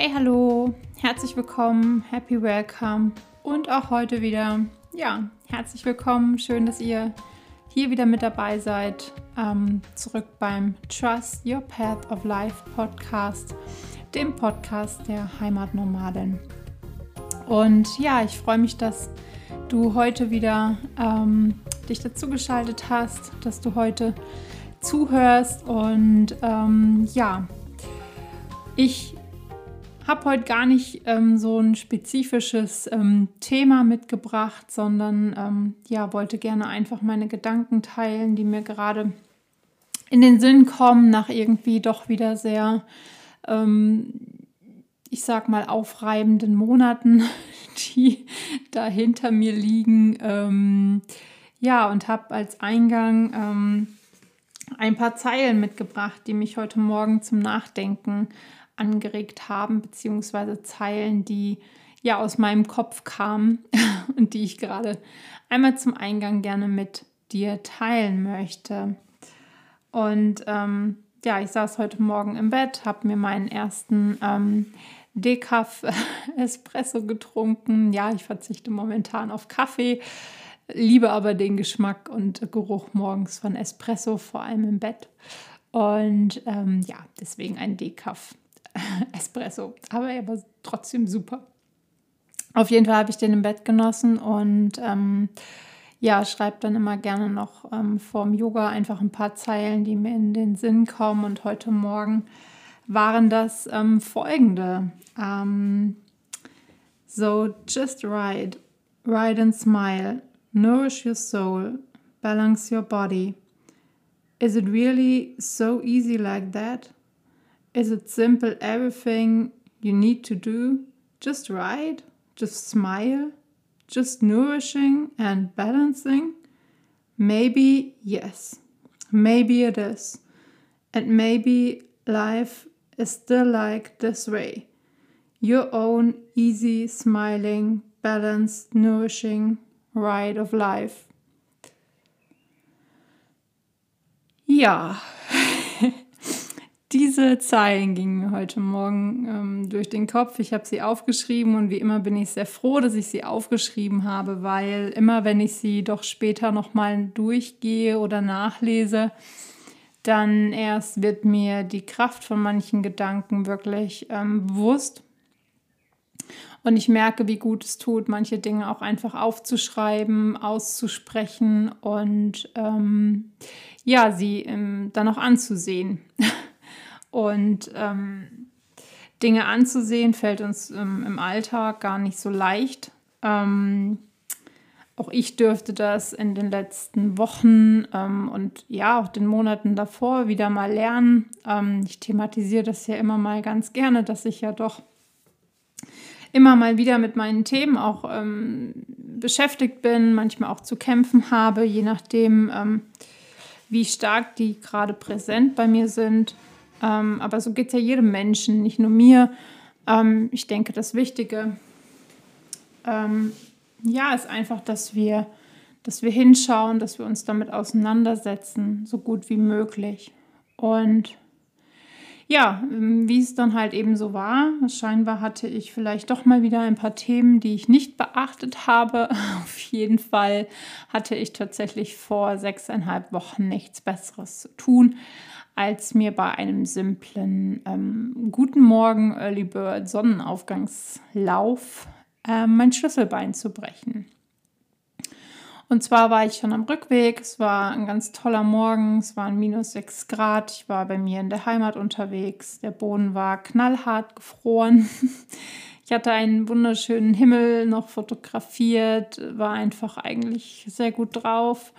Hey, hallo, herzlich willkommen, happy welcome und auch heute wieder, ja, herzlich willkommen. Schön, dass ihr hier wieder mit dabei seid. Ähm, zurück beim Trust Your Path of Life Podcast, dem Podcast der Heimatnomaden. Und ja, ich freue mich, dass du heute wieder ähm, dich dazu geschaltet hast, dass du heute zuhörst und ähm, ja, ich habe heute gar nicht ähm, so ein spezifisches ähm, Thema mitgebracht, sondern ähm, ja, wollte gerne einfach meine Gedanken teilen, die mir gerade in den Sinn kommen, nach irgendwie doch wieder sehr, ähm, ich sag mal, aufreibenden Monaten, die da hinter mir liegen. Ähm, ja, und habe als Eingang ähm, ein paar Zeilen mitgebracht, die mich heute Morgen zum Nachdenken angeregt haben, beziehungsweise Zeilen, die ja aus meinem Kopf kamen und die ich gerade einmal zum Eingang gerne mit dir teilen möchte. Und ähm, ja, ich saß heute Morgen im Bett, habe mir meinen ersten ähm, Decaf Espresso getrunken. Ja, ich verzichte momentan auf Kaffee, liebe aber den Geschmack und Geruch morgens von Espresso, vor allem im Bett. Und ähm, ja, deswegen ein Decaf Espresso. Aber er war trotzdem super. Auf jeden Fall habe ich den im Bett genossen und ähm, ja, schreibe dann immer gerne noch ähm, vorm Yoga einfach ein paar Zeilen, die mir in den Sinn kommen. Und heute Morgen waren das ähm, folgende. Ähm, so, just ride, ride and smile, nourish your soul, balance your body. Is it really so easy like that? Is it simple everything you need to do? Just right? Just smile? Just nourishing and balancing? Maybe yes. Maybe it is. And maybe life is still like this way. Your own easy, smiling, balanced, nourishing ride of life. Ja. Diese Zeilen gingen mir heute Morgen ähm, durch den Kopf. Ich habe sie aufgeschrieben und wie immer bin ich sehr froh, dass ich sie aufgeschrieben habe, weil immer wenn ich sie doch später nochmal durchgehe oder nachlese, dann erst wird mir die Kraft von manchen Gedanken wirklich ähm, bewusst. Und ich merke, wie gut es tut, manche Dinge auch einfach aufzuschreiben, auszusprechen und ähm, ja, sie ähm, dann auch anzusehen. Und ähm, Dinge anzusehen fällt uns ähm, im Alltag gar nicht so leicht. Ähm, auch ich dürfte das in den letzten Wochen ähm, und ja, auch den Monaten davor wieder mal lernen. Ähm, ich thematisiere das ja immer mal ganz gerne, dass ich ja doch immer mal wieder mit meinen Themen auch ähm, beschäftigt bin, manchmal auch zu kämpfen habe, je nachdem, wie stark die gerade präsent bei mir sind. Ähm, aber so geht es ja jedem Menschen, nicht nur mir. Ähm, ich denke, das Wichtige ähm, ja, ist einfach, dass wir, dass wir hinschauen, dass wir uns damit auseinandersetzen, so gut wie möglich. Und ja, ähm, wie es dann halt eben so war, scheinbar hatte ich vielleicht doch mal wieder ein paar Themen, die ich nicht beachtet habe. Auf jeden Fall hatte ich tatsächlich vor sechseinhalb Wochen nichts Besseres zu tun, als mir bei einem simplen ähm, Guten Morgen Early Bird Sonnenaufgangslauf äh, mein Schlüsselbein zu brechen. Und zwar war ich schon am Rückweg. Es war ein ganz toller Morgen. Es waren minus 6 Grad. Ich war bei mir in der Heimat unterwegs. Der Boden war knallhart gefroren. Ich hatte einen wunderschönen Himmel noch fotografiert, war einfach eigentlich sehr gut drauf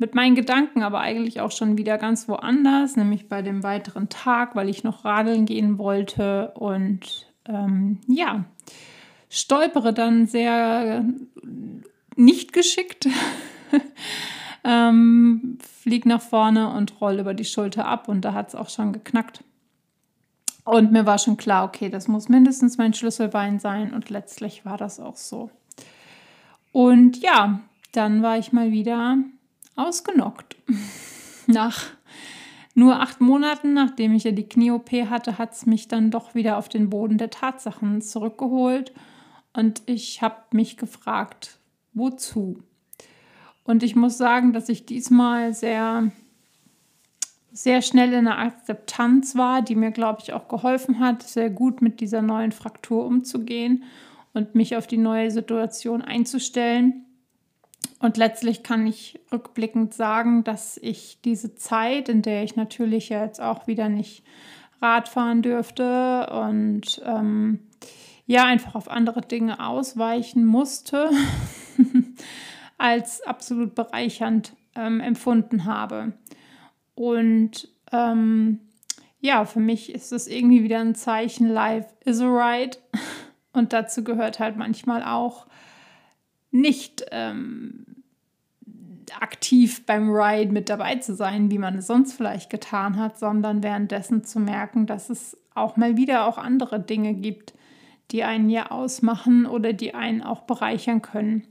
mit meinen Gedanken aber eigentlich auch schon wieder ganz woanders, nämlich bei dem weiteren Tag, weil ich noch radeln gehen wollte und ähm, ja, stolpere dann sehr nicht geschickt, ähm, flieg nach vorne und roll über die Schulter ab und da hat es auch schon geknackt. Und mir war schon klar, okay, das muss mindestens mein Schlüsselbein sein und letztlich war das auch so. Und ja, dann war ich mal wieder ausgenockt. Nach nur acht Monaten, nachdem ich ja die Knie-OP hatte, hat es mich dann doch wieder auf den Boden der Tatsachen zurückgeholt. Und ich habe mich gefragt, wozu? Und ich muss sagen, dass ich diesmal sehr, sehr schnell in der Akzeptanz war, die mir, glaube ich, auch geholfen hat, sehr gut mit dieser neuen Fraktur umzugehen und mich auf die neue Situation einzustellen. Und letztlich kann ich rückblickend sagen, dass ich diese Zeit, in der ich natürlich jetzt auch wieder nicht Rad fahren dürfte und ähm, ja, einfach auf andere Dinge ausweichen musste, als absolut bereichernd ähm, empfunden habe. Und ähm, ja, für mich ist es irgendwie wieder ein Zeichen, Life is a ride. Und dazu gehört halt manchmal auch nicht ähm, aktiv beim Ride mit dabei zu sein, wie man es sonst vielleicht getan hat, sondern währenddessen zu merken, dass es auch mal wieder auch andere Dinge gibt, die einen ja ausmachen oder die einen auch bereichern können.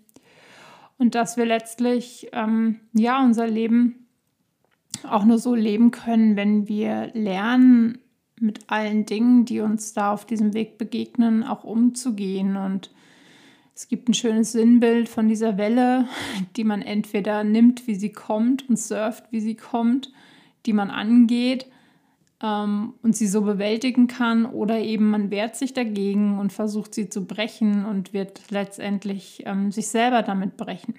Und dass wir letztlich ähm, ja unser Leben auch nur so leben können, wenn wir lernen, mit allen Dingen, die uns da auf diesem Weg begegnen, auch umzugehen und es gibt ein schönes Sinnbild von dieser Welle, die man entweder nimmt, wie sie kommt und surft, wie sie kommt, die man angeht ähm, und sie so bewältigen kann, oder eben man wehrt sich dagegen und versucht sie zu brechen und wird letztendlich ähm, sich selber damit brechen.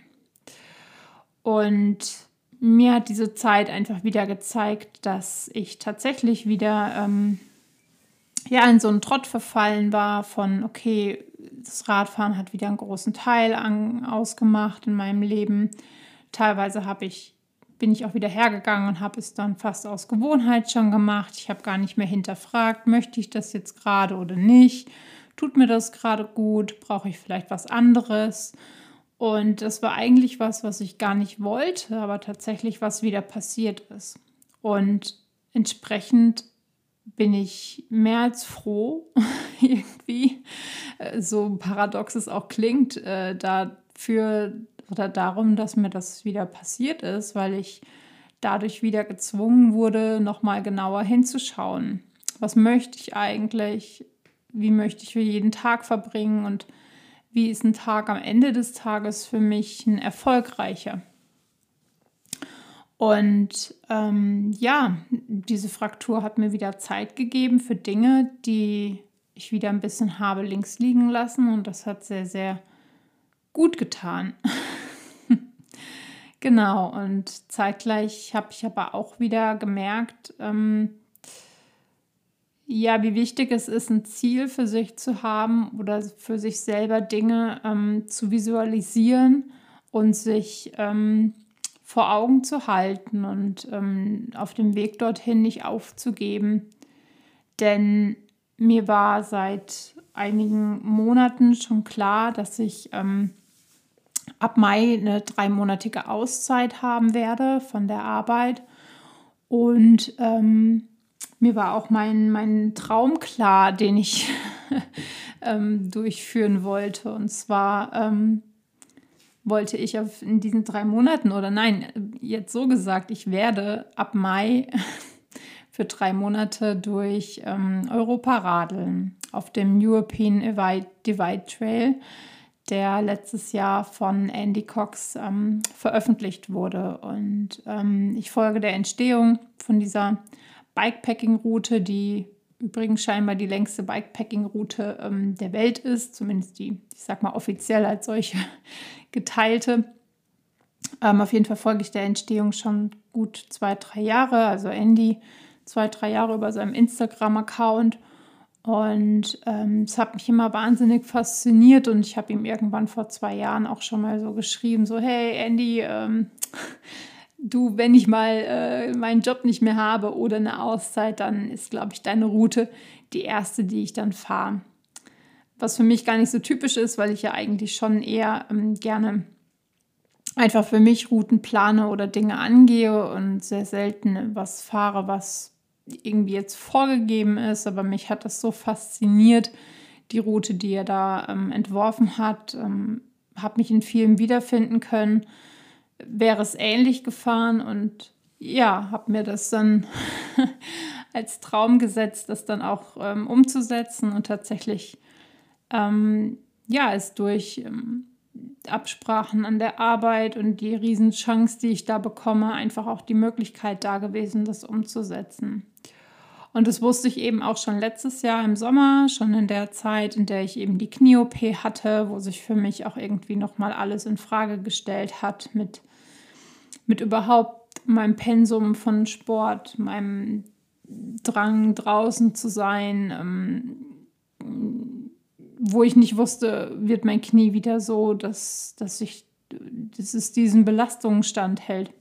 Und mir hat diese Zeit einfach wieder gezeigt, dass ich tatsächlich wieder ähm, ja, in so einen Trott verfallen war von, okay, das Radfahren hat wieder einen großen Teil an, ausgemacht in meinem Leben. Teilweise habe ich, bin ich auch wieder hergegangen und habe es dann fast aus Gewohnheit schon gemacht. Ich habe gar nicht mehr hinterfragt, möchte ich das jetzt gerade oder nicht? Tut mir das gerade gut? Brauche ich vielleicht was anderes? Und das war eigentlich was, was ich gar nicht wollte, aber tatsächlich was wieder passiert ist. Und entsprechend bin ich mehr als froh, irgendwie, äh, so paradox es auch klingt, äh, dafür oder darum, dass mir das wieder passiert ist, weil ich dadurch wieder gezwungen wurde, nochmal genauer hinzuschauen. Was möchte ich eigentlich? Wie möchte ich jeden Tag verbringen? Und wie ist ein Tag am Ende des Tages für mich ein erfolgreicher? Und ähm, ja, diese Fraktur hat mir wieder Zeit gegeben für Dinge, die ich wieder ein bisschen habe links liegen lassen. Und das hat sehr, sehr gut getan. genau, und zeitgleich habe ich aber auch wieder gemerkt, ähm, ja, wie wichtig es ist, ein Ziel für sich zu haben oder für sich selber Dinge ähm, zu visualisieren und sich ähm, vor Augen zu halten und ähm, auf dem Weg dorthin nicht aufzugeben. Denn mir war seit einigen Monaten schon klar, dass ich ähm, ab Mai eine dreimonatige Auszeit haben werde von der Arbeit. Und ähm, mir war auch mein, mein Traum klar, den ich ähm, durchführen wollte. Und zwar ähm, wollte ich auf, in diesen drei Monaten oder nein, jetzt so gesagt, ich werde ab Mai für drei Monate durch ähm, Europa radeln auf dem European Divide, Divide Trail, der letztes Jahr von Andy Cox ähm, veröffentlicht wurde. Und ähm, ich folge der Entstehung von dieser Bikepacking-Route, die übrigens scheinbar die längste Bikepacking-Route ähm, der Welt ist, zumindest die, ich sag mal, offiziell als solche geteilte. Ähm, auf jeden Fall folge ich der Entstehung schon gut zwei, drei Jahre, also Andy zwei, drei Jahre über seinem Instagram-Account. Und ähm, es hat mich immer wahnsinnig fasziniert und ich habe ihm irgendwann vor zwei Jahren auch schon mal so geschrieben, so hey Andy, ähm, du, wenn ich mal äh, meinen Job nicht mehr habe oder eine Auszeit, dann ist, glaube ich, deine Route die erste, die ich dann fahre. Was für mich gar nicht so typisch ist, weil ich ja eigentlich schon eher ähm, gerne einfach für mich Routen plane oder Dinge angehe und sehr selten was fahre, was irgendwie jetzt vorgegeben ist. Aber mich hat das so fasziniert, die Route, die er da ähm, entworfen hat. Ähm, habe mich in vielen wiederfinden können wäre es ähnlich gefahren und ja, habe mir das dann als Traum gesetzt, das dann auch ähm, umzusetzen und tatsächlich ähm, ja, ist durch ähm, Absprachen an der Arbeit und die Riesenchance, die ich da bekomme, einfach auch die Möglichkeit da gewesen, das umzusetzen. Und das wusste ich eben auch schon letztes Jahr im Sommer, schon in der Zeit, in der ich eben die Knie-OP hatte, wo sich für mich auch irgendwie nochmal alles in Frage gestellt hat mit, mit überhaupt meinem Pensum von Sport, meinem Drang draußen zu sein, ähm, wo ich nicht wusste, wird mein Knie wieder so, dass, dass, ich, dass es diesen Belastungen standhält.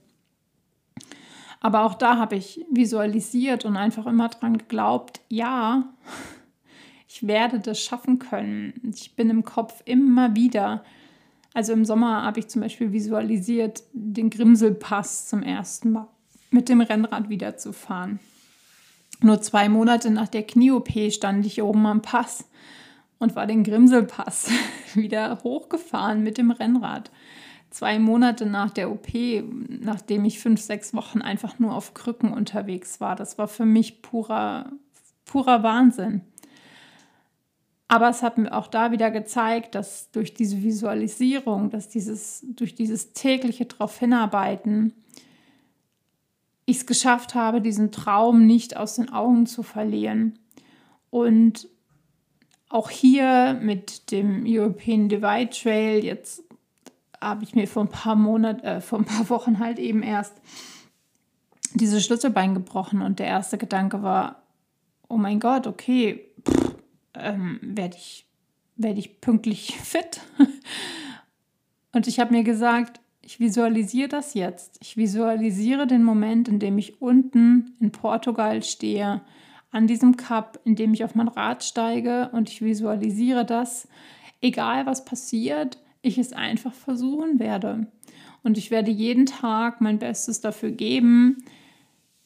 Aber auch da habe ich visualisiert und einfach immer dran geglaubt, ja, ich werde das schaffen können. Ich bin im Kopf immer wieder. Also im Sommer habe ich zum Beispiel visualisiert, den Grimselpass zum ersten Mal mit dem Rennrad wieder zu fahren. Nur zwei Monate nach der Knie-OP stand ich oben am Pass und war den Grimselpass wieder hochgefahren mit dem Rennrad zwei Monate nach der OP, nachdem ich fünf, sechs Wochen einfach nur auf Krücken unterwegs war. Das war für mich purer, purer Wahnsinn. Aber es hat mir auch da wieder gezeigt, dass durch diese Visualisierung, dass dieses, durch dieses tägliche darauf hinarbeiten, ich es geschafft habe, diesen Traum nicht aus den Augen zu verlieren. Und auch hier mit dem European Divide Trail jetzt habe ich mir vor ein paar Monaten, äh, vor ein paar Wochen halt eben erst diese Schlüsselbein gebrochen und der erste Gedanke war, oh mein Gott, okay, ähm, werde ich, werd ich pünktlich fit? und ich habe mir gesagt, ich visualisiere das jetzt. Ich visualisiere den Moment, in dem ich unten in Portugal stehe, an diesem Cup, in dem ich auf mein Rad steige und ich visualisiere das, egal was passiert, ich es einfach versuchen werde. Und ich werde jeden Tag mein Bestes dafür geben,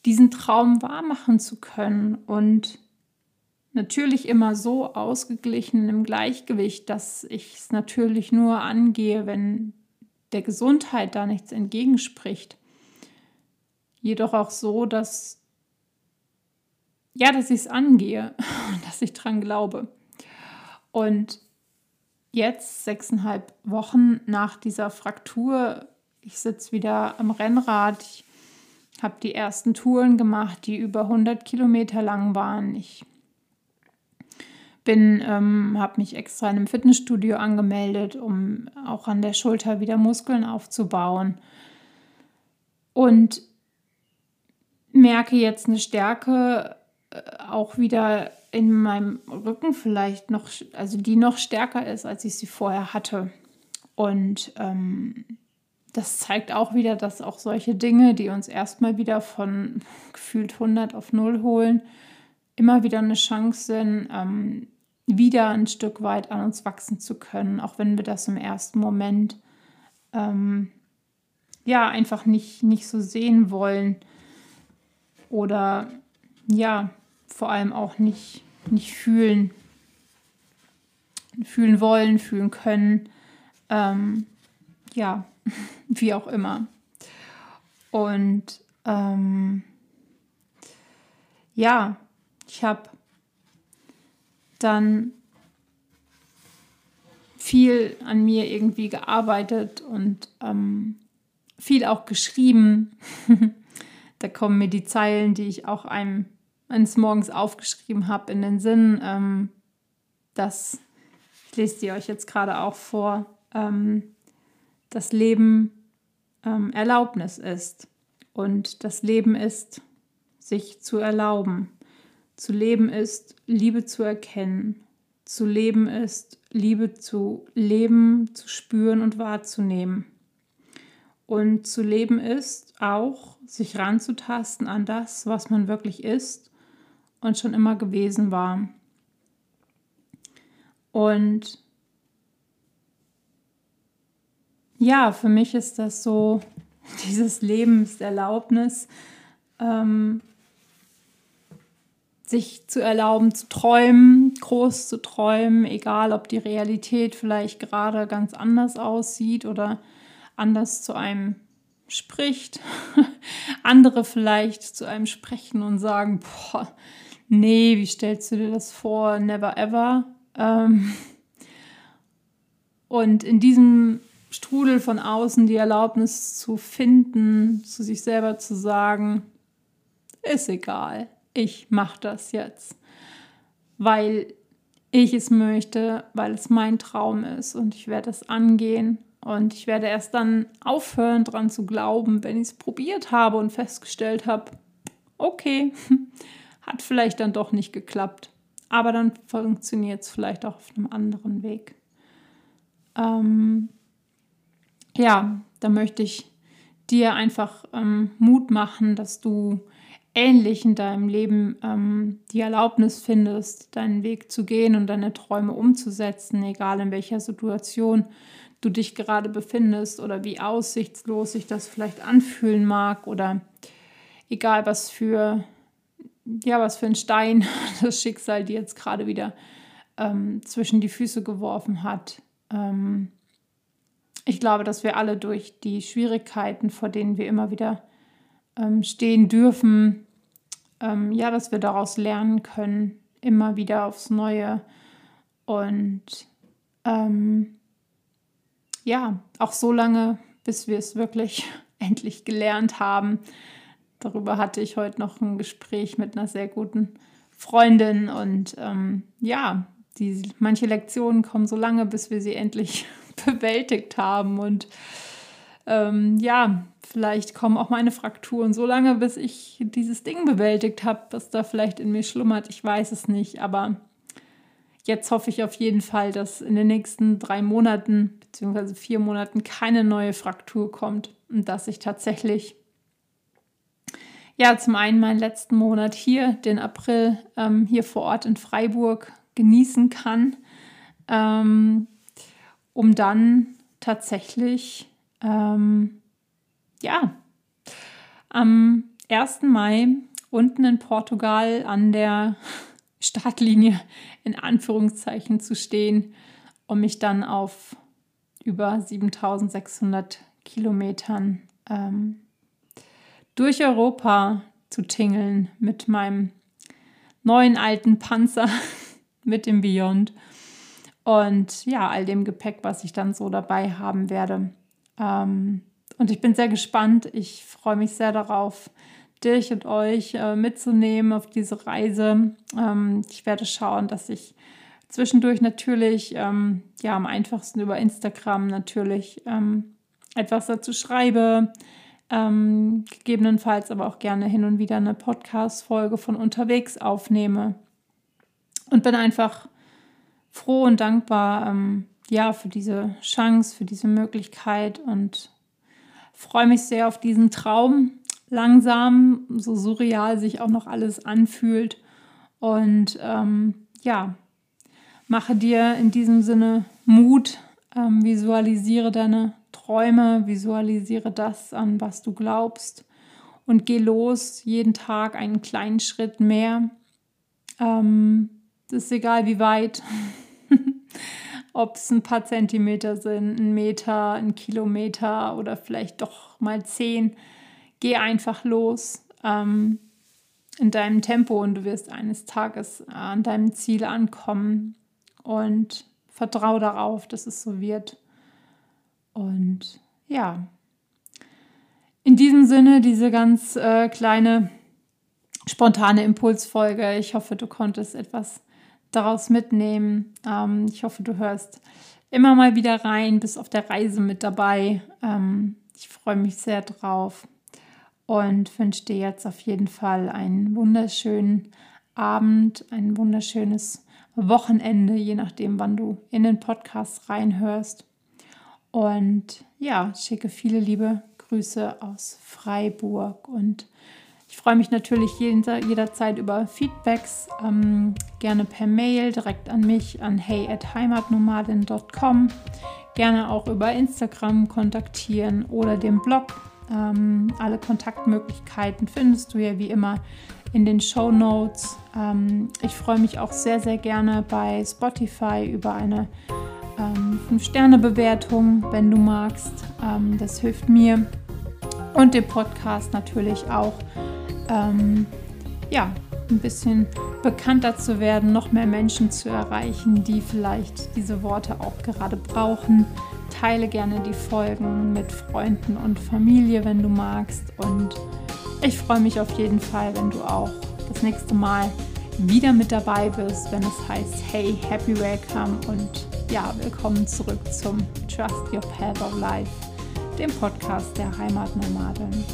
diesen Traum wahrmachen zu können. Und natürlich immer so ausgeglichen im Gleichgewicht, dass ich es natürlich nur angehe, wenn der Gesundheit da nichts entgegenspricht. Jedoch auch so, dass ja, dass ich es angehe und dass ich dran glaube. Und jetzt, sechseinhalb Wochen nach dieser Fraktur, ich sitze wieder am Rennrad, ich habe die ersten Touren gemacht, die über 100 Kilometer lang waren. Ich ähm, habe mich extra in einem Fitnessstudio angemeldet, um auch an der Schulter wieder Muskeln aufzubauen. Und merke jetzt eine Stärke äh, auch wieder in meinem Rücken vielleicht noch, also die noch stärker ist, als ich sie vorher hatte. Und ähm, das zeigt auch wieder, dass auch solche Dinge, die uns erstmal wieder von gefühlt 100 auf 0 holen, immer wieder eine Chance sind, ähm, wieder ein Stück weit an uns wachsen zu können, auch wenn wir das im ersten Moment ähm, ja einfach nicht, nicht so sehen wollen oder ja, vor allem auch nicht nicht fühlen, fühlen wollen, fühlen können. Ähm, ja, wie auch immer. Und ähm, ja, ich habe dann viel an mir irgendwie gearbeitet und ähm, viel auch geschrieben. da kommen mir die Zeilen, die ich auch einem eines Morgens aufgeschrieben habe, in den Sinn, ähm, dass, ich lese die euch jetzt gerade auch vor, ähm, das Leben ähm, Erlaubnis ist. Und das Leben ist, sich zu erlauben. Zu leben ist, Liebe zu erkennen. Zu leben ist, Liebe zu leben, zu spüren und wahrzunehmen. Und zu leben ist auch, sich ranzutasten an das, was man wirklich ist und schon immer gewesen war. Und ja, für mich ist das so dieses Lebenserlaubnis, ähm, sich zu erlauben, zu träumen, groß zu träumen, egal ob die Realität vielleicht gerade ganz anders aussieht oder anders zu einem spricht, andere vielleicht zu einem sprechen und sagen, boah, nee, wie stellst du dir das vor? Never ever. Ähm und in diesem Strudel von außen die Erlaubnis zu finden, zu sich selber zu sagen, ist egal, ich mache das jetzt, weil ich es möchte, weil es mein Traum ist und ich werde es angehen und ich werde erst dann aufhören, daran zu glauben, wenn ich es probiert habe und festgestellt habe, okay, hat vielleicht dann doch nicht geklappt. Aber dann funktioniert es vielleicht auch auf einem anderen Weg. Ähm, ja, da möchte ich dir einfach ähm, Mut machen, dass du ähnlich in deinem Leben ähm, die Erlaubnis findest, deinen Weg zu gehen und deine Träume umzusetzen, egal in welcher Situation du dich gerade befindest oder wie aussichtslos sich das vielleicht anfühlen mag oder egal was für ja was für ein Stein das Schicksal dir jetzt gerade wieder ähm, zwischen die Füße geworfen hat. Ähm, ich glaube, dass wir alle durch die Schwierigkeiten, vor denen wir immer wieder ähm, stehen dürfen, ähm, ja, dass wir daraus lernen können, immer wieder aufs Neue und ähm, ja, auch so lange, bis wir es wirklich endlich gelernt haben. Darüber hatte ich heute noch ein Gespräch mit einer sehr guten Freundin und ähm, ja, die, manche Lektionen kommen so lange, bis wir sie endlich bewältigt haben und ähm, ja, vielleicht kommen auch meine Frakturen so lange, bis ich dieses Ding bewältigt habe, was da vielleicht in mir schlummert. Ich weiß es nicht, aber jetzt hoffe ich auf jeden Fall, dass in den nächsten drei Monaten bzw. vier Monaten keine neue Fraktur kommt und dass ich tatsächlich ja zum einen meinen letzten Monat hier, den April, ähm, hier vor Ort in Freiburg genießen kann, ähm, um dann tatsächlich ähm, ja am 1. Mai unten in Portugal an der Startlinie in Anführungszeichen zu stehen, um mich dann auf über 7600 Kilometern ähm, durch Europa zu tingeln mit meinem neuen alten Panzer, mit dem Beyond und ja, all dem Gepäck, was ich dann so dabei haben werde. Ähm, und ich bin sehr gespannt. Ich freue mich sehr darauf, dich und euch äh, mitzunehmen auf diese Reise. Ähm, ich werde schauen, dass ich zwischendurch natürlich, ähm, ja, am einfachsten über Instagram natürlich ähm, etwas dazu schreibe. Ähm, gegebenenfalls aber auch gerne hin und wieder eine Podcast-Folge von unterwegs aufnehme. Und bin einfach froh und dankbar, ähm, ja, für diese Chance, für diese Möglichkeit und freue mich sehr auf diesen Traum. Langsam, so surreal sich auch noch alles anfühlt. Und ähm, ja, mache dir in diesem Sinne Mut, ähm, visualisiere deine Träume, visualisiere das, an was du glaubst und geh los, jeden Tag einen kleinen Schritt mehr. Ähm, ist egal, wie weit. ob es ein paar Zentimeter sind, ein Meter, ein Kilometer oder vielleicht doch mal zehn. Geh einfach los ähm, in deinem Tempo und du wirst eines Tages an deinem Ziel ankommen und vertraue darauf, dass es so wird. Und ja, in diesem Sinne diese ganz äh, kleine spontane Impulsfolge. Ich hoffe, du konntest etwas daraus mitnehmen. Ähm, ich hoffe, du hörst immer mal wieder rein, bist auf der Reise mit dabei. Ähm, ich freue mich sehr drauf und wünsche dir jetzt auf jeden Fall einen wunderschönen Abend, ein wunderschönes Wochenende, je nachdem, wann du in den Podcast reinhörst. Und ja, schicke viele liebe Grüße aus Freiburg und ich freue mich natürlich jederzeit über Feedbacks, ähm, gerne per Mail direkt an mich an hey@heimatnomadin.com, gerne auch über Instagram kontaktieren oder den Blog. Ähm, alle Kontaktmöglichkeiten findest du ja wie immer in den Show Notes. Ähm, ich freue mich auch sehr, sehr gerne bei Spotify über eine ähm, 5-Sterne-Bewertung, wenn du magst. Ähm, das hilft mir und dem Podcast natürlich auch ähm, ja, ein bisschen bekannter zu werden, noch mehr Menschen zu erreichen, die vielleicht diese Worte auch gerade brauchen. Teile gerne die Folgen mit Freunden und Familie, wenn du magst. Und ich freue mich auf jeden Fall, wenn du auch das nächste Mal wieder mit dabei bist, wenn es heißt Hey, Happy Welcome und ja, willkommen zurück zum Trust Your Path of Life, dem Podcast der Heimatnomadin.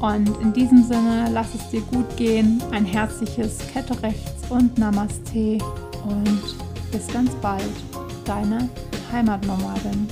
Und in diesem Sinne, lass es dir gut gehen, ein herzliches Kette rechts und Namaste und bis ganz bald, deine Heimatnomadin.